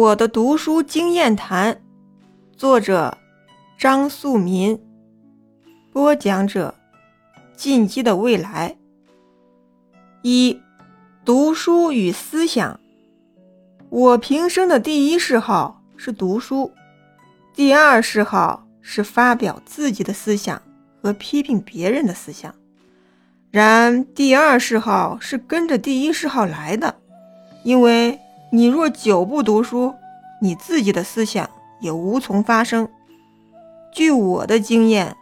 我的读书经验谈，作者张素民，播讲者进击的未来。一、读书与思想。我平生的第一嗜好是读书，第二嗜好是发表自己的思想和批评别人的思想。然第二嗜好是跟着第一嗜好来的，因为。你若久不读书，你自己的思想也无从发生。据我的经验，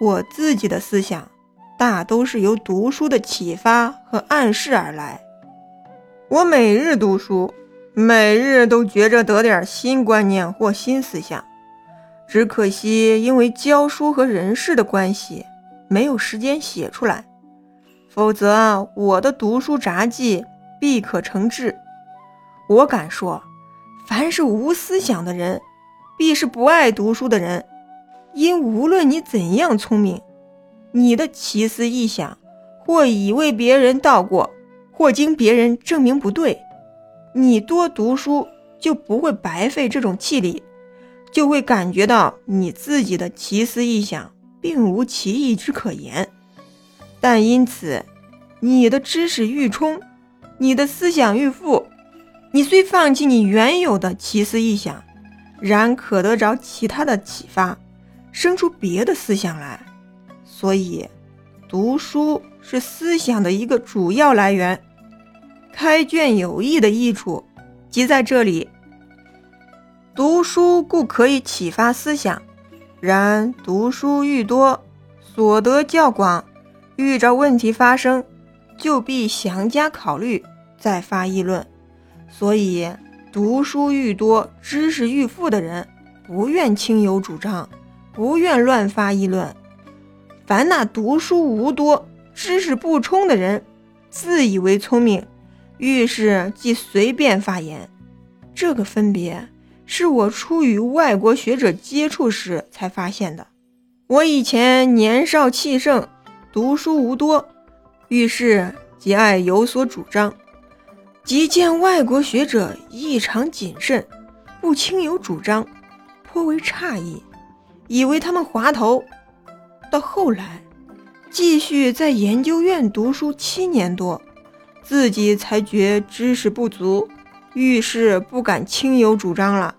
我自己的思想大都是由读书的启发和暗示而来。我每日读书，每日都觉着得点新观念或新思想，只可惜因为教书和人事的关系，没有时间写出来。否则，我的读书札记必可成志。我敢说，凡是无思想的人，必是不爱读书的人。因无论你怎样聪明，你的奇思异想，或已为别人道过，或经别人证明不对，你多读书就不会白费这种气力，就会感觉到你自己的奇思异想并无奇异之可言。但因此，你的知识愈充，你的思想愈富。你虽放弃你原有的奇思异想，然可得着其他的启发，生出别的思想来。所以，读书是思想的一个主要来源。开卷有益的益处，即在这里。读书故可以启发思想，然读书愈多，所得较广，遇着问题发生，就必详加考虑，再发议论。所以，读书愈多、知识愈富的人，不愿轻有主张，不愿乱发议论；凡那读书无多、知识不充的人，自以为聪明，遇事即随便发言。这个分别是我初与外国学者接触时才发现的。我以前年少气盛，读书无多，遇事即爱有所主张。即见外国学者异常谨慎，不轻有主张，颇为诧异，以为他们滑头。到后来，继续在研究院读书七年多，自己才觉知识不足，遇事不敢轻有主张了。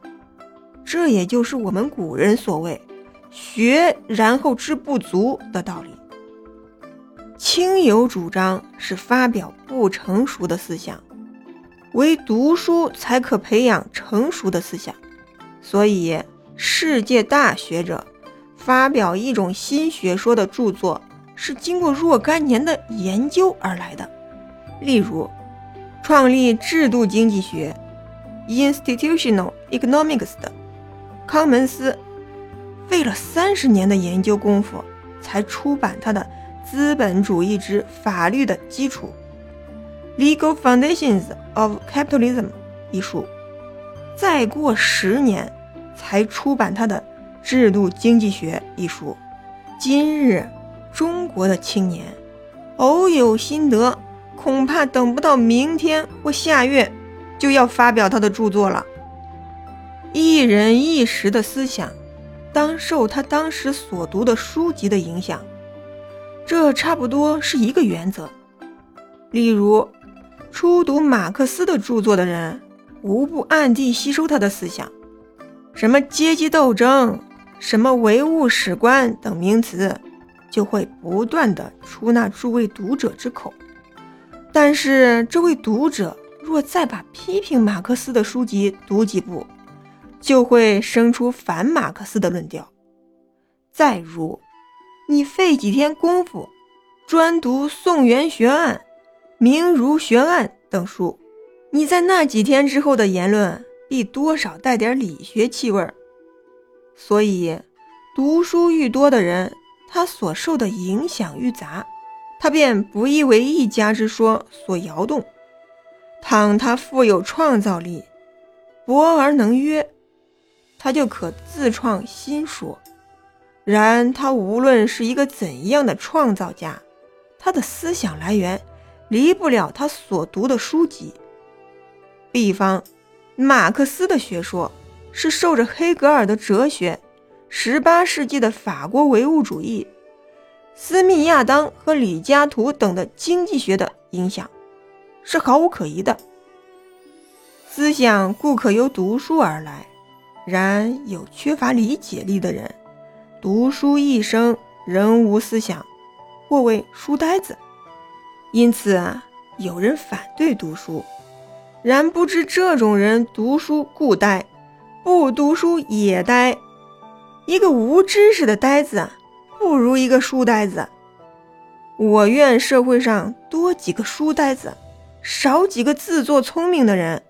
这也就是我们古人所谓“学然后知不足”的道理。轻有主张是发表不成熟的思想。唯读书才可培养成熟的思想，所以世界大学者发表一种新学说的著作，是经过若干年的研究而来的。例如，创立制度经济学 （Institutional Economics） 的康门斯，费了三十年的研究功夫，才出版他的《资本主义之法律的基础》。Legal Foundations of Capitalism 一书，再过十年才出版他的《制度经济学》一书。今日中国的青年偶有心得，恐怕等不到明天或下月就要发表他的著作了。一人一时的思想，当受他当时所读的书籍的影响，这差不多是一个原则。例如。初读马克思的著作的人，无不暗地吸收他的思想，什么阶级斗争、什么唯物史观等名词，就会不断的出那诸位读者之口。但是这位读者若再把批评马克思的书籍读几部，就会生出反马克思的论调。再如，你费几天功夫，专读宋元学案。明儒学案等书，你在那几天之后的言论必多少带点理学气味儿。所以，读书愈多的人，他所受的影响愈杂，他便不易为一家之说所摇动。倘他富有创造力，博而能约，他就可自创新说。然他无论是一个怎样的创造家，他的思想来源。离不了他所读的书籍。比方，马克思的学说是受着黑格尔的哲学、十八世纪的法国唯物主义、斯密亚当和李嘉图等的经济学的影响，是毫无可疑的。思想固可由读书而来，然有缺乏理解力的人，读书一生仍无思想，或为书呆子。因此啊，有人反对读书。然不知这种人读书故呆，不读书也呆。一个无知识的呆子，不如一个书呆子。我愿社会上多几个书呆子，少几个自作聪明的人。